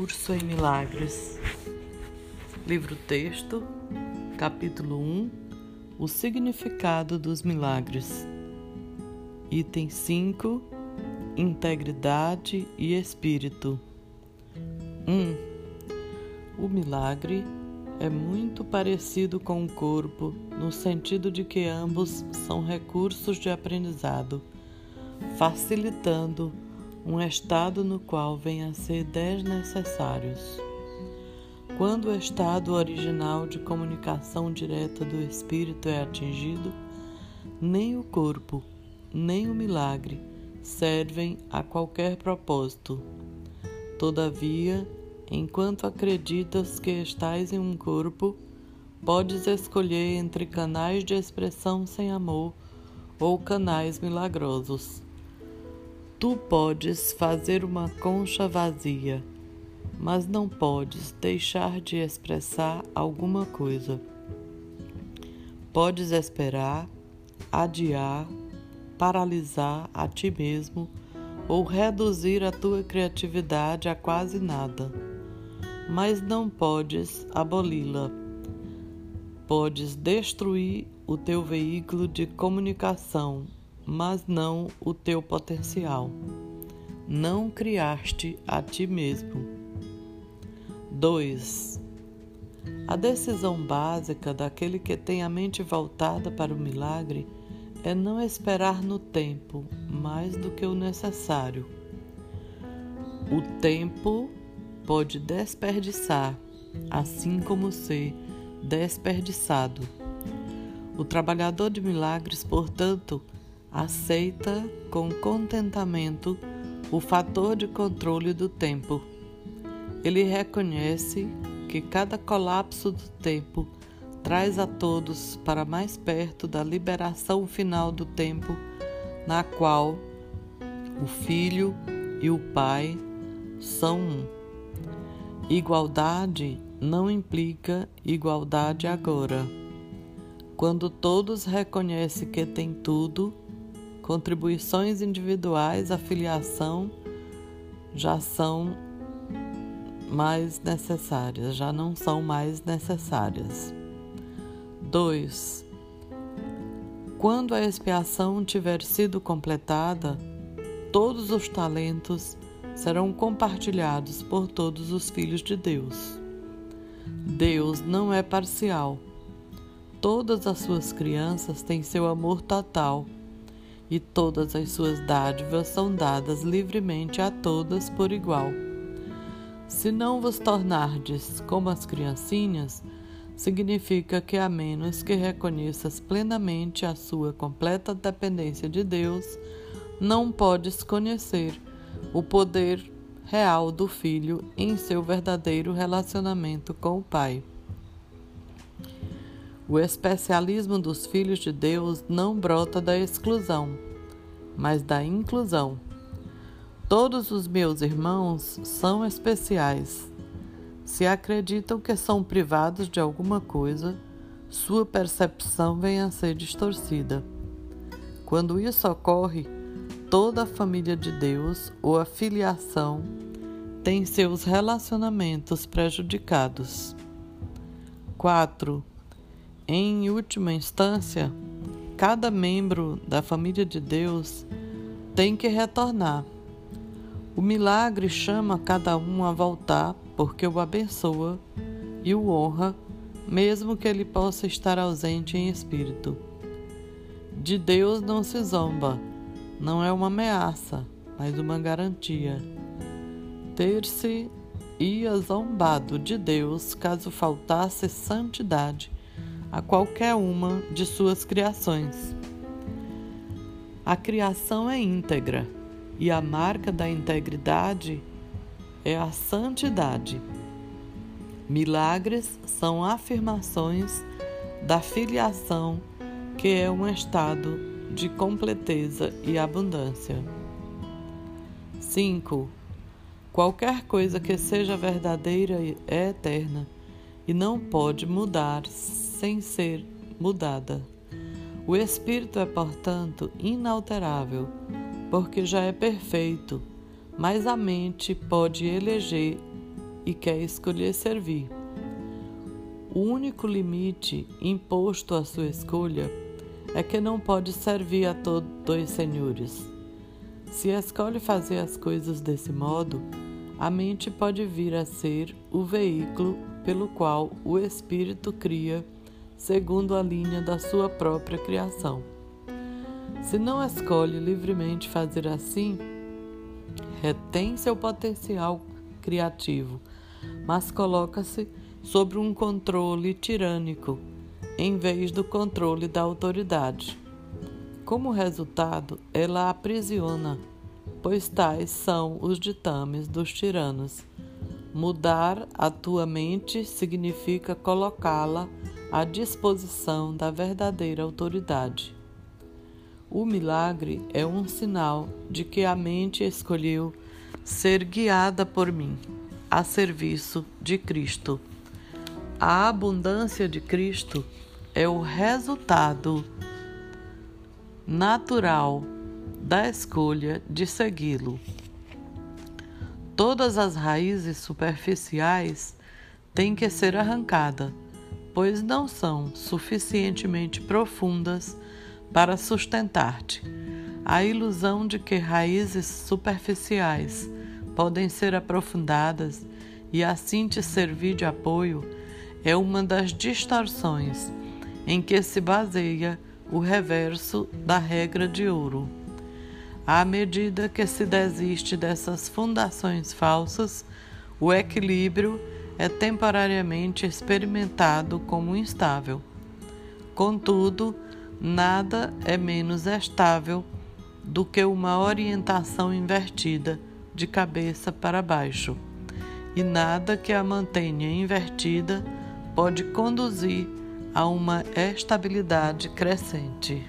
Curso em Milagres. Livro texto, capítulo 1 O significado dos milagres. Item 5 Integridade e Espírito. 1. O milagre é muito parecido com o corpo, no sentido de que ambos são recursos de aprendizado, facilitando um estado no qual vêm a ser desnecessários. Quando o estado original de comunicação direta do espírito é atingido, nem o corpo, nem o milagre servem a qualquer propósito. Todavia, enquanto acreditas que estás em um corpo, podes escolher entre canais de expressão sem amor ou canais milagrosos. Tu podes fazer uma concha vazia, mas não podes deixar de expressar alguma coisa. Podes esperar, adiar, paralisar a ti mesmo ou reduzir a tua criatividade a quase nada, mas não podes aboli-la. Podes destruir o teu veículo de comunicação mas não o teu potencial. Não criaste a ti mesmo. 2. A decisão básica daquele que tem a mente voltada para o milagre é não esperar no tempo mais do que o necessário. O tempo pode desperdiçar, assim como ser desperdiçado. O trabalhador de milagres, portanto, aceita com contentamento o fator de controle do tempo. Ele reconhece que cada colapso do tempo traz a todos para mais perto da liberação final do tempo, na qual o Filho e o Pai são um. Igualdade não implica igualdade agora. Quando todos reconhecem que têm tudo, Contribuições individuais, afiliação já são mais necessárias, já não são mais necessárias. 2. Quando a expiação tiver sido completada, todos os talentos serão compartilhados por todos os filhos de Deus. Deus não é parcial. Todas as suas crianças têm seu amor total e todas as suas dádivas são dadas livremente a todas por igual. Se não vos tornardes como as criancinhas, significa que a menos que reconheças plenamente a sua completa dependência de Deus, não podes conhecer o poder real do filho em seu verdadeiro relacionamento com o Pai. O especialismo dos filhos de Deus não brota da exclusão, mas da inclusão. Todos os meus irmãos são especiais. Se acreditam que são privados de alguma coisa, sua percepção vem a ser distorcida. Quando isso ocorre, toda a família de Deus ou a filiação tem seus relacionamentos prejudicados. 4. Em última instância, cada membro da família de Deus tem que retornar. O milagre chama cada um a voltar porque o abençoa e o honra, mesmo que ele possa estar ausente em espírito. De Deus não se zomba, não é uma ameaça, mas uma garantia. Ter-se ia zombado de Deus caso faltasse santidade a qualquer uma de suas criações. A criação é íntegra e a marca da integridade é a santidade. Milagres são afirmações da filiação, que é um estado de completeza e abundância. 5. Qualquer coisa que seja verdadeira é eterna e não pode mudar sem ser mudada. O espírito é, portanto, inalterável, porque já é perfeito, mas a mente pode eleger e quer escolher servir. O único limite imposto à sua escolha é que não pode servir a todos dois senhores. Se escolhe fazer as coisas desse modo, a mente pode vir a ser o veículo pelo qual o espírito cria segundo a linha da sua própria criação. Se não escolhe livremente fazer assim, retém seu potencial criativo, mas coloca-se sobre um controle tirânico em vez do controle da autoridade. Como resultado, ela aprisiona, pois tais são os ditames dos tiranos. Mudar a tua mente significa colocá-la à disposição da verdadeira autoridade. O milagre é um sinal de que a mente escolheu ser guiada por mim, a serviço de Cristo. A abundância de Cristo é o resultado natural da escolha de segui-lo. Todas as raízes superficiais têm que ser arrancadas, pois não são suficientemente profundas para sustentar-te. A ilusão de que raízes superficiais podem ser aprofundadas e assim te servir de apoio é uma das distorções em que se baseia o reverso da regra de ouro. À medida que se desiste dessas fundações falsas, o equilíbrio é temporariamente experimentado como instável. Contudo, nada é menos estável do que uma orientação invertida de cabeça para baixo, e nada que a mantenha invertida pode conduzir a uma estabilidade crescente.